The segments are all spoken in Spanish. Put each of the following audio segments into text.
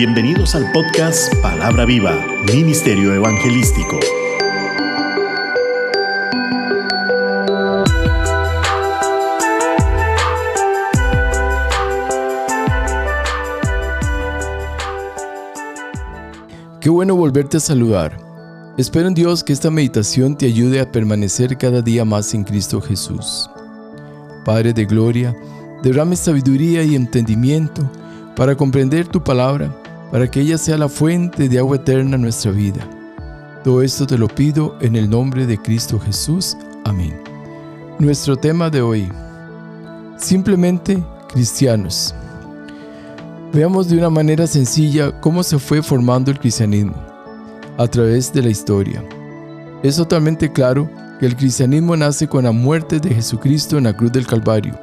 Bienvenidos al podcast Palabra Viva, Ministerio Evangelístico. Qué bueno volverte a saludar. Espero en Dios que esta meditación te ayude a permanecer cada día más en Cristo Jesús. Padre de Gloria, derrame sabiduría y entendimiento para comprender tu palabra, para que ella sea la fuente de agua eterna en nuestra vida. Todo esto te lo pido en el nombre de Cristo Jesús. Amén. Nuestro tema de hoy, simplemente cristianos. Veamos de una manera sencilla cómo se fue formando el cristianismo a través de la historia. Es totalmente claro que el cristianismo nace con la muerte de Jesucristo en la cruz del Calvario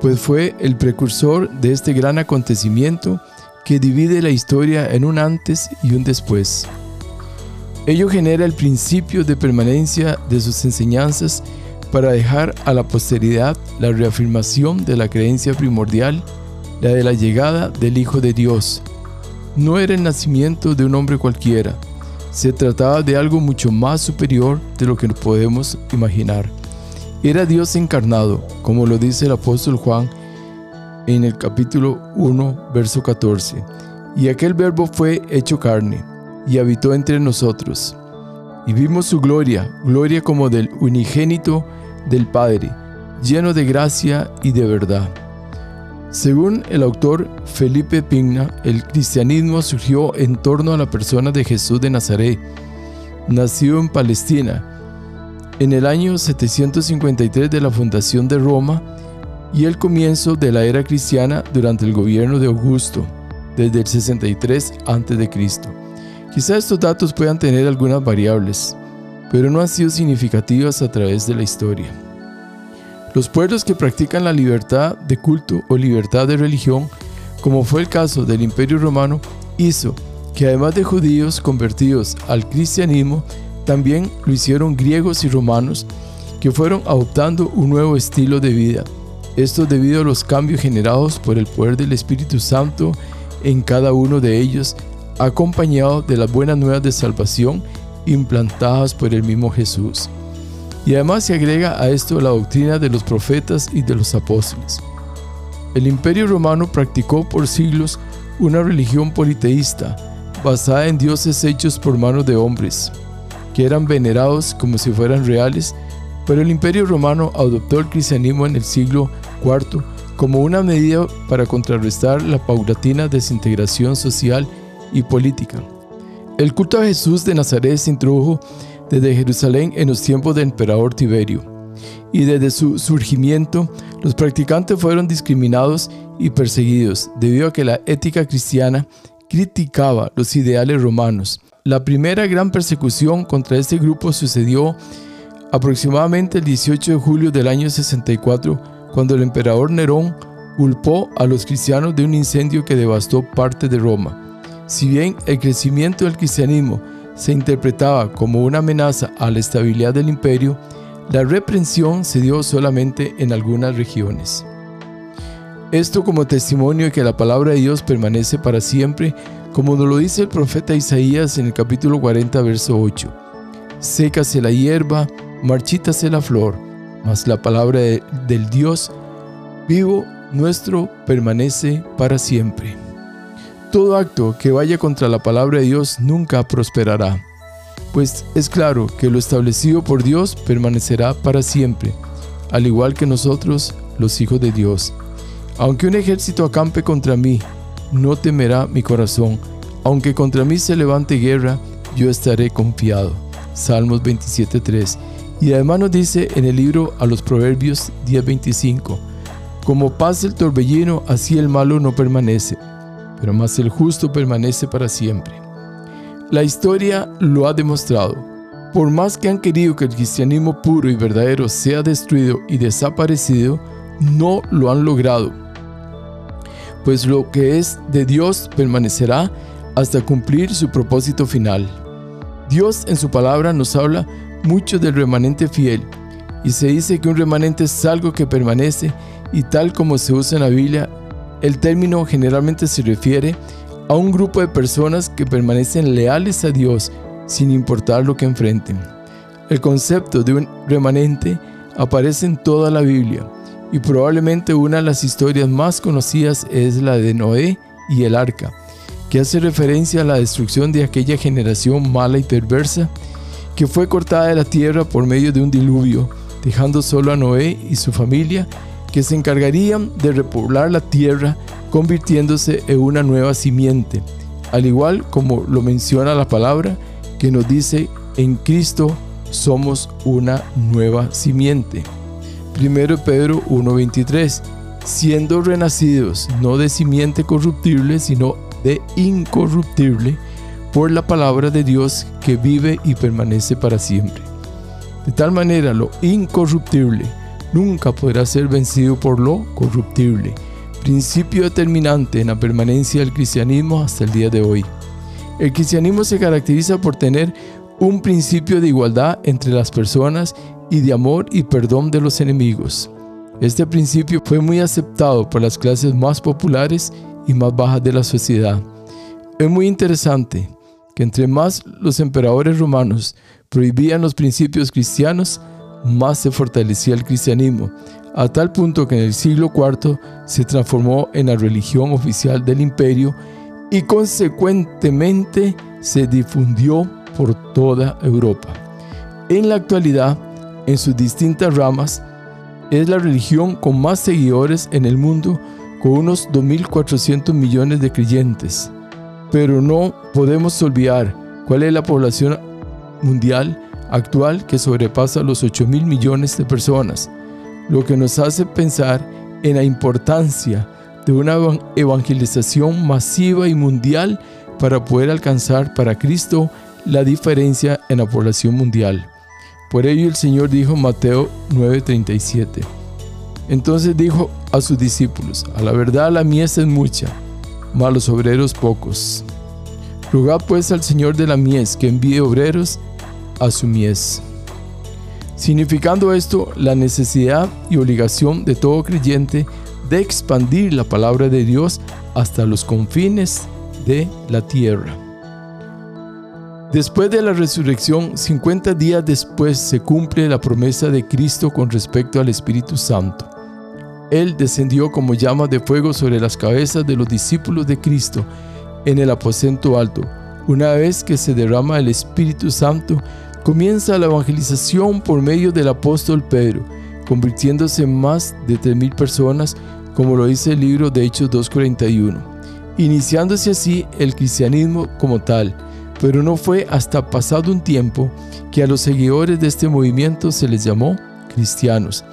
pues fue el precursor de este gran acontecimiento que divide la historia en un antes y un después. Ello genera el principio de permanencia de sus enseñanzas para dejar a la posteridad la reafirmación de la creencia primordial, la de la llegada del Hijo de Dios. No era el nacimiento de un hombre cualquiera, se trataba de algo mucho más superior de lo que podemos imaginar. Era Dios encarnado, como lo dice el apóstol Juan en el capítulo 1, verso 14. Y aquel verbo fue hecho carne y habitó entre nosotros. Y vimos su gloria, gloria como del unigénito del Padre, lleno de gracia y de verdad. Según el autor Felipe Pigna, el cristianismo surgió en torno a la persona de Jesús de Nazaret, nacido en Palestina, en el año 753 de la fundación de Roma y el comienzo de la era cristiana durante el gobierno de Augusto, desde el 63 a.C. Quizá estos datos puedan tener algunas variables, pero no han sido significativas a través de la historia. Los pueblos que practican la libertad de culto o libertad de religión, como fue el caso del Imperio Romano, hizo que además de judíos convertidos al cristianismo, también lo hicieron griegos y romanos, que fueron adoptando un nuevo estilo de vida. Esto debido a los cambios generados por el poder del Espíritu Santo en cada uno de ellos, acompañado de las buenas nuevas de salvación implantadas por el mismo Jesús. Y además se agrega a esto la doctrina de los profetas y de los apóstoles. El imperio romano practicó por siglos una religión politeísta, basada en dioses hechos por manos de hombres, que eran venerados como si fueran reales, pero el imperio romano adoptó el cristianismo en el siglo IV como una medida para contrarrestar la paulatina desintegración social y política. El culto a Jesús de Nazaret se introdujo desde Jerusalén en los tiempos del emperador Tiberio, y desde su surgimiento los practicantes fueron discriminados y perseguidos debido a que la ética cristiana criticaba los ideales romanos la primera gran persecución contra este grupo sucedió aproximadamente el 18 de julio del año 64, cuando el emperador Nerón culpó a los cristianos de un incendio que devastó parte de Roma. Si bien el crecimiento del cristianismo se interpretaba como una amenaza a la estabilidad del imperio, la reprensión se dio solamente en algunas regiones. Esto como testimonio de que la palabra de Dios permanece para siempre como nos lo dice el profeta Isaías en el capítulo 40, verso 8. Sécase la hierba, marchítase la flor, mas la palabra del Dios vivo nuestro permanece para siempre. Todo acto que vaya contra la palabra de Dios nunca prosperará, pues es claro que lo establecido por Dios permanecerá para siempre, al igual que nosotros, los hijos de Dios. Aunque un ejército acampe contra mí, no temerá mi corazón. Aunque contra mí se levante guerra, yo estaré confiado. Salmos 27.3. Y además nos dice en el libro a los Proverbios 10.25, como pasa el torbellino, así el malo no permanece, pero más el justo permanece para siempre. La historia lo ha demostrado. Por más que han querido que el cristianismo puro y verdadero sea destruido y desaparecido, no lo han logrado pues lo que es de Dios permanecerá hasta cumplir su propósito final. Dios en su palabra nos habla mucho del remanente fiel, y se dice que un remanente es algo que permanece y tal como se usa en la Biblia, el término generalmente se refiere a un grupo de personas que permanecen leales a Dios sin importar lo que enfrenten. El concepto de un remanente aparece en toda la Biblia y probablemente una de las historias más conocidas es la de Noé y el arca, que hace referencia a la destrucción de aquella generación mala y perversa que fue cortada de la tierra por medio de un diluvio, dejando solo a Noé y su familia que se encargarían de repoblar la tierra convirtiéndose en una nueva simiente, al igual como lo menciona la palabra que nos dice en Cristo somos una nueva simiente. 1 Pedro 1:23, siendo renacidos no de simiente corruptible, sino de incorruptible, por la palabra de Dios que vive y permanece para siempre. De tal manera lo incorruptible nunca podrá ser vencido por lo corruptible, principio determinante en la permanencia del cristianismo hasta el día de hoy. El cristianismo se caracteriza por tener un principio de igualdad entre las personas y de amor y perdón de los enemigos. Este principio fue muy aceptado por las clases más populares y más bajas de la sociedad. Es muy interesante entre más los emperadores romanos prohibían los principios cristianos, más se fortalecía el cristianismo, a tal punto que en el siglo IV se transformó en la religión oficial del imperio y consecuentemente se difundió por toda Europa. En la actualidad, en sus distintas ramas, es la religión con más seguidores en el mundo, con unos 2.400 millones de creyentes. Pero no podemos olvidar cuál es la población mundial actual que sobrepasa los 8 mil millones de personas, lo que nos hace pensar en la importancia de una evangelización masiva y mundial para poder alcanzar para Cristo la diferencia en la población mundial. Por ello el Señor dijo en Mateo 9:37. Entonces dijo a sus discípulos, a la verdad la mies es mucha, mas los obreros pocos. Rogad pues al Señor de la mies que envíe obreros a su mies. Significando esto la necesidad y obligación de todo creyente de expandir la palabra de Dios hasta los confines de la tierra. Después de la resurrección, 50 días después se cumple la promesa de Cristo con respecto al Espíritu Santo. Él descendió como llama de fuego sobre las cabezas de los discípulos de Cristo en el aposento alto. Una vez que se derrama el Espíritu Santo, comienza la evangelización por medio del apóstol Pedro, convirtiéndose en más de 3.000 personas, como lo dice el libro de Hechos 2.41, iniciándose así el cristianismo como tal, pero no fue hasta pasado un tiempo que a los seguidores de este movimiento se les llamó cristianos.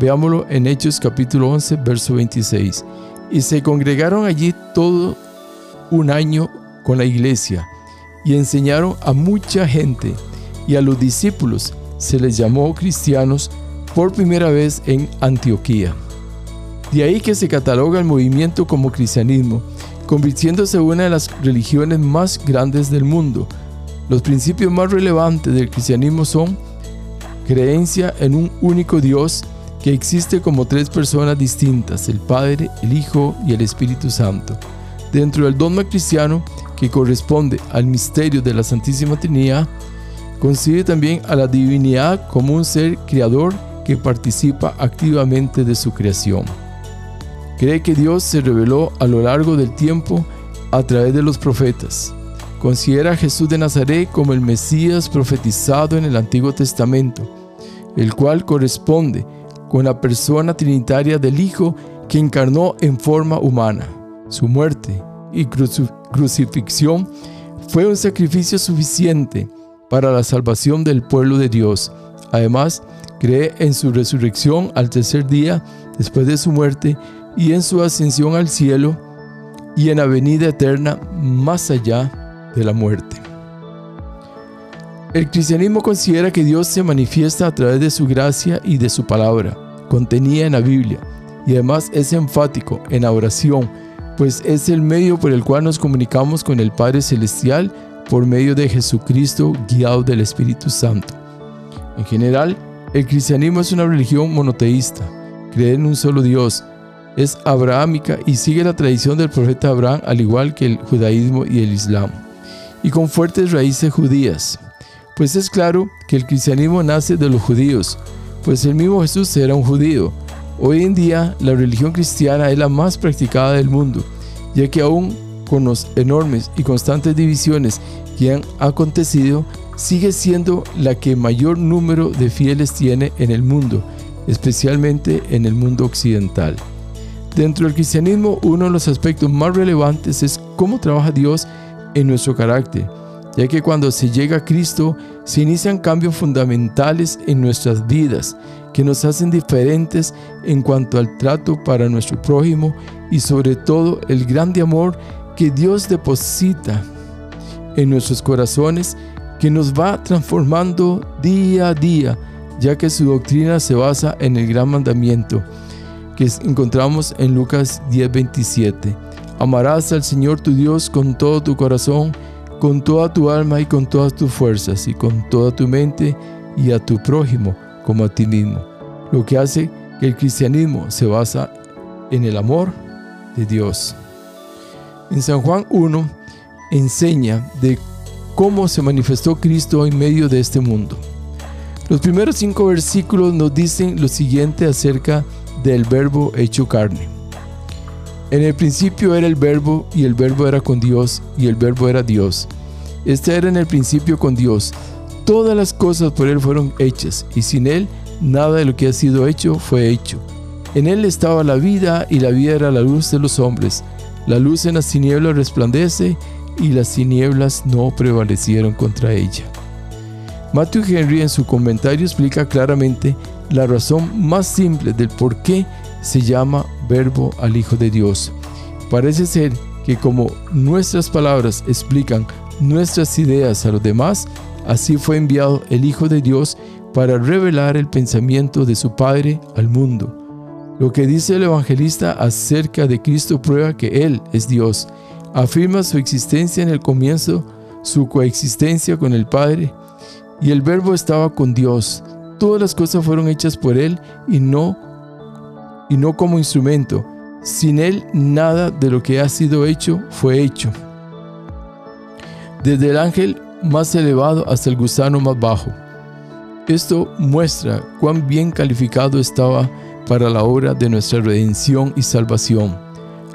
Veámoslo en Hechos capítulo 11, verso 26. Y se congregaron allí todo un año con la iglesia y enseñaron a mucha gente y a los discípulos se les llamó cristianos por primera vez en Antioquía. De ahí que se cataloga el movimiento como cristianismo, convirtiéndose en una de las religiones más grandes del mundo. Los principios más relevantes del cristianismo son creencia en un único Dios existe como tres personas distintas, el Padre, el Hijo y el Espíritu Santo. Dentro del dogma cristiano, que corresponde al misterio de la Santísima Trinidad, Concibe también a la divinidad como un ser creador que participa activamente de su creación. Cree que Dios se reveló a lo largo del tiempo a través de los profetas. Considera a Jesús de Nazaret como el Mesías profetizado en el Antiguo Testamento, el cual corresponde con la persona trinitaria del Hijo que encarnó en forma humana. Su muerte y crucifixión fue un sacrificio suficiente para la salvación del pueblo de Dios. Además, cree en su resurrección al tercer día después de su muerte y en su ascensión al cielo y en la venida eterna más allá de la muerte. El cristianismo considera que Dios se manifiesta a través de su gracia y de su palabra, contenida en la Biblia, y además es enfático en la oración, pues es el medio por el cual nos comunicamos con el Padre Celestial por medio de Jesucristo guiado del Espíritu Santo. En general, el cristianismo es una religión monoteísta, cree en un solo Dios, es abrahámica y sigue la tradición del profeta Abraham al igual que el judaísmo y el islam, y con fuertes raíces judías. Pues es claro que el cristianismo nace de los judíos, pues el mismo Jesús era un judío. Hoy en día la religión cristiana es la más practicada del mundo, ya que aún con las enormes y constantes divisiones que han acontecido, sigue siendo la que mayor número de fieles tiene en el mundo, especialmente en el mundo occidental. Dentro del cristianismo, uno de los aspectos más relevantes es cómo trabaja Dios en nuestro carácter, ya que cuando se llega a Cristo se inician cambios fundamentales en nuestras vidas que nos hacen diferentes en cuanto al trato para nuestro prójimo y sobre todo el grande amor que Dios deposita en nuestros corazones que nos va transformando día a día, ya que su doctrina se basa en el gran mandamiento que encontramos en Lucas 10:27. Amarás al Señor tu Dios con todo tu corazón, con toda tu alma y con todas tus fuerzas y con toda tu mente y a tu prójimo como a ti mismo. Lo que hace que el cristianismo se basa en el amor de Dios. En San Juan 1 enseña de cómo se manifestó Cristo en medio de este mundo. Los primeros cinco versículos nos dicen lo siguiente acerca de del verbo hecho carne. En el principio era el verbo y el verbo era con Dios y el verbo era Dios. Este era en el principio con Dios. Todas las cosas por Él fueron hechas y sin Él nada de lo que ha sido hecho fue hecho. En Él estaba la vida y la vida era la luz de los hombres. La luz en las tinieblas resplandece y las tinieblas no prevalecieron contra ella. Matthew Henry en su comentario explica claramente la razón más simple del por qué se llama verbo al Hijo de Dios. Parece ser que como nuestras palabras explican nuestras ideas a los demás, así fue enviado el Hijo de Dios para revelar el pensamiento de su Padre al mundo. Lo que dice el evangelista acerca de Cristo prueba que Él es Dios. Afirma su existencia en el comienzo, su coexistencia con el Padre, y el verbo estaba con Dios todas las cosas fueron hechas por Él y no, y no como instrumento. Sin Él nada de lo que ha sido hecho fue hecho. Desde el ángel más elevado hasta el gusano más bajo. Esto muestra cuán bien calificado estaba para la obra de nuestra redención y salvación.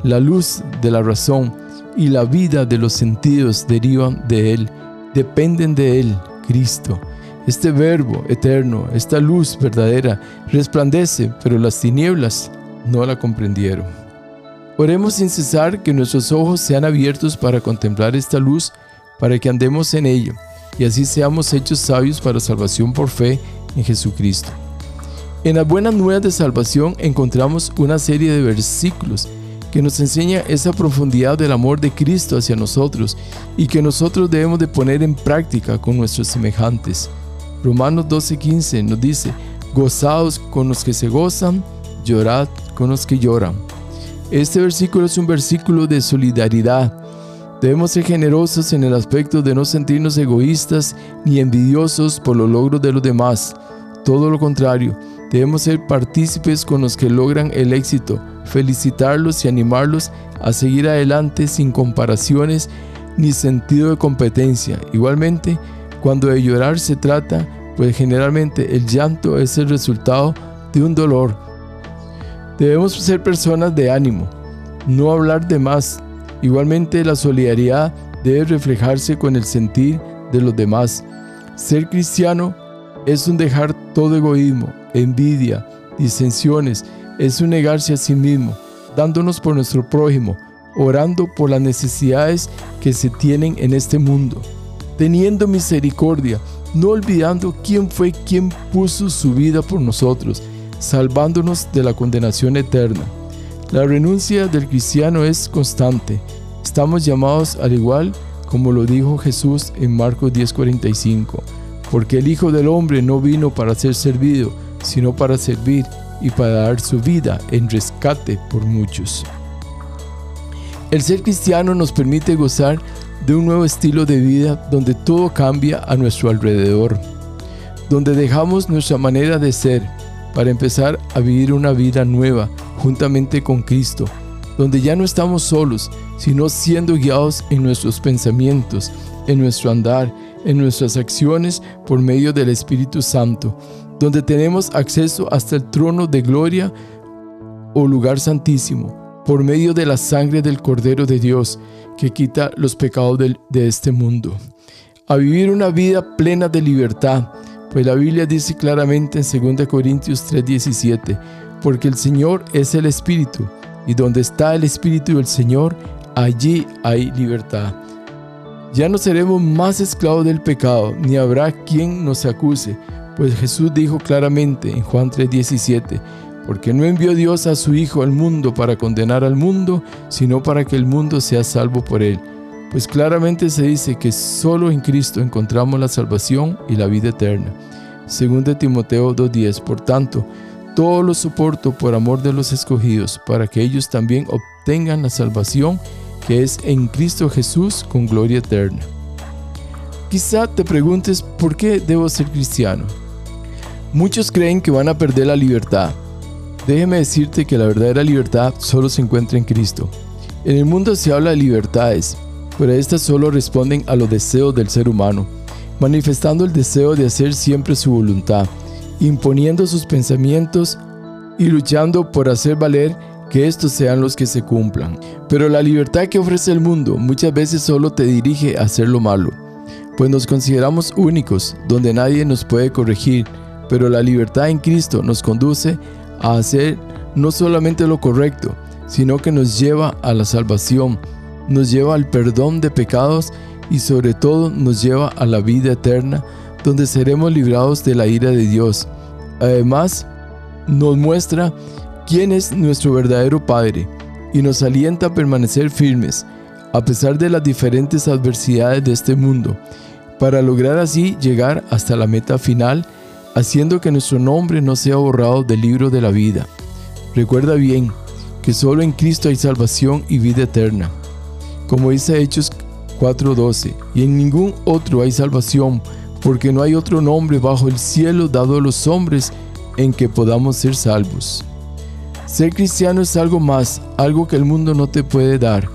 La luz de la razón y la vida de los sentidos derivan de Él, dependen de Él, Cristo. Este verbo eterno, esta luz verdadera, resplandece, pero las tinieblas no la comprendieron. Oremos sin cesar que nuestros ojos sean abiertos para contemplar esta luz, para que andemos en ella, y así seamos hechos sabios para salvación por fe en Jesucristo. En las buenas nuevas de salvación encontramos una serie de versículos que nos enseña esa profundidad del amor de Cristo hacia nosotros y que nosotros debemos de poner en práctica con nuestros semejantes. Romanos 12:15 nos dice, gozaos con los que se gozan, llorad con los que lloran. Este versículo es un versículo de solidaridad. Debemos ser generosos en el aspecto de no sentirnos egoístas ni envidiosos por los logros de los demás. Todo lo contrario, debemos ser partícipes con los que logran el éxito, felicitarlos y animarlos a seguir adelante sin comparaciones ni sentido de competencia. Igualmente, cuando de llorar se trata, pues generalmente el llanto es el resultado de un dolor. Debemos ser personas de ánimo, no hablar de más. Igualmente la solidaridad debe reflejarse con el sentir de los demás. Ser cristiano es un dejar todo egoísmo, envidia, disensiones, es un negarse a sí mismo, dándonos por nuestro prójimo, orando por las necesidades que se tienen en este mundo teniendo misericordia, no olvidando quién fue quien puso su vida por nosotros, salvándonos de la condenación eterna. La renuncia del cristiano es constante. Estamos llamados al igual como lo dijo Jesús en Marcos 10:45, porque el Hijo del Hombre no vino para ser servido, sino para servir y para dar su vida en rescate por muchos. El ser cristiano nos permite gozar de un nuevo estilo de vida donde todo cambia a nuestro alrededor, donde dejamos nuestra manera de ser para empezar a vivir una vida nueva juntamente con Cristo, donde ya no estamos solos, sino siendo guiados en nuestros pensamientos, en nuestro andar, en nuestras acciones por medio del Espíritu Santo, donde tenemos acceso hasta el trono de gloria o lugar santísimo, por medio de la sangre del Cordero de Dios, que quita los pecados de, este mundo. A vivir una vida plena de libertad, pues la Biblia dice claramente en 2 Corintios 3:17, porque el Señor es el Espíritu, y donde está el Espíritu del Señor, allí hay libertad. Ya no seremos más esclavos del pecado, ni habrá quien nos acuse, pues Jesús dijo claramente en Juan 3:17, porque no envió Dios a su Hijo al mundo para condenar al mundo, sino para que el mundo sea salvo por él. Pues claramente se dice que solo en Cristo encontramos la salvación y la vida eterna. Según de Timoteo 2.10, por tanto, todo lo soporto por amor de los escogidos, para que ellos también obtengan la salvación que es en Cristo Jesús con gloria eterna. Quizá te preguntes por qué debo ser cristiano. Muchos creen que van a perder la libertad. Déjeme decirte que la verdadera libertad solo se encuentra en Cristo. En el mundo se habla de libertades, pero estas solo responden a los deseos del ser humano, manifestando el deseo de hacer siempre su voluntad, imponiendo sus pensamientos y luchando por hacer valer que estos sean los que se cumplan. Pero la libertad que ofrece el mundo muchas veces solo te dirige a hacer lo malo, pues nos consideramos únicos, donde nadie nos puede corregir, pero la libertad en Cristo nos conduce a hacer no solamente lo correcto, sino que nos lleva a la salvación, nos lleva al perdón de pecados y sobre todo nos lleva a la vida eterna, donde seremos librados de la ira de Dios. Además, nos muestra quién es nuestro verdadero Padre y nos alienta a permanecer firmes a pesar de las diferentes adversidades de este mundo, para lograr así llegar hasta la meta final, haciendo que nuestro nombre no sea borrado del libro de la vida. Recuerda bien que solo en Cristo hay salvación y vida eterna. Como dice Hechos 4:12, y en ningún otro hay salvación, porque no hay otro nombre bajo el cielo dado a los hombres en que podamos ser salvos. Ser cristiano es algo más, algo que el mundo no te puede dar.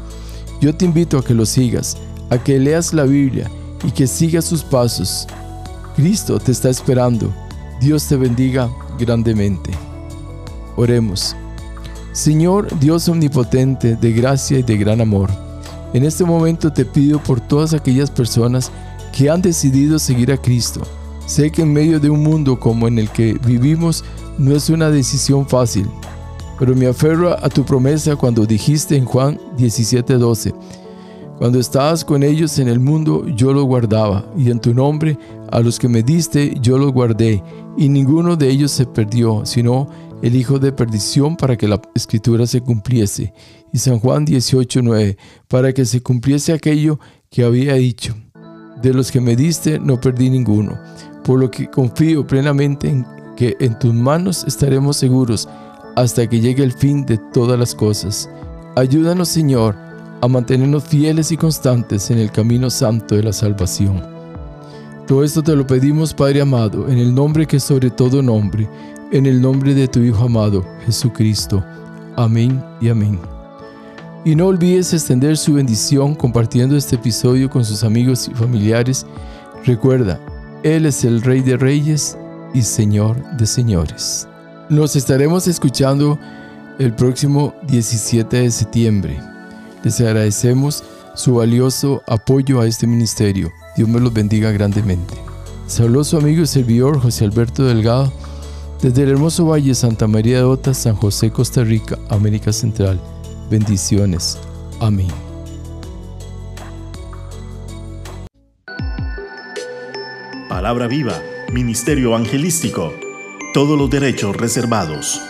Yo te invito a que lo sigas, a que leas la Biblia y que sigas sus pasos. Cristo te está esperando. Dios te bendiga grandemente. Oremos. Señor Dios omnipotente, de gracia y de gran amor, en este momento te pido por todas aquellas personas que han decidido seguir a Cristo. Sé que en medio de un mundo como en el que vivimos no es una decisión fácil, pero me aferro a tu promesa cuando dijiste en Juan 17:12, cuando estabas con ellos en el mundo yo los guardaba, y en tu nombre a los que me diste yo los guardé, y ninguno de ellos se perdió, sino el hijo de perdición para que la escritura se cumpliese. Y San Juan 18:9, para que se cumpliese aquello que había dicho. De los que me diste no perdí ninguno, por lo que confío plenamente en que en tus manos estaremos seguros hasta que llegue el fin de todas las cosas. Ayúdanos, Señor, a mantenernos fieles y constantes en el camino santo de la salvación. Todo esto te lo pedimos, Padre amado, en el nombre que sobre todo nombre, en el nombre de tu Hijo amado, Jesucristo. Amén y amén. Y no olvides extender su bendición compartiendo este episodio con sus amigos y familiares. Recuerda, Él es el Rey de Reyes y Señor de Señores. Nos estaremos escuchando el próximo 17 de septiembre. Les agradecemos su valioso apoyo a este ministerio. Dios me los bendiga grandemente. Saludos su amigo y servidor José Alberto Delgado desde el hermoso Valle Santa María de Ota, San José, Costa Rica, América Central. Bendiciones. Amén. Palabra viva, Ministerio Evangelístico todos los derechos reservados.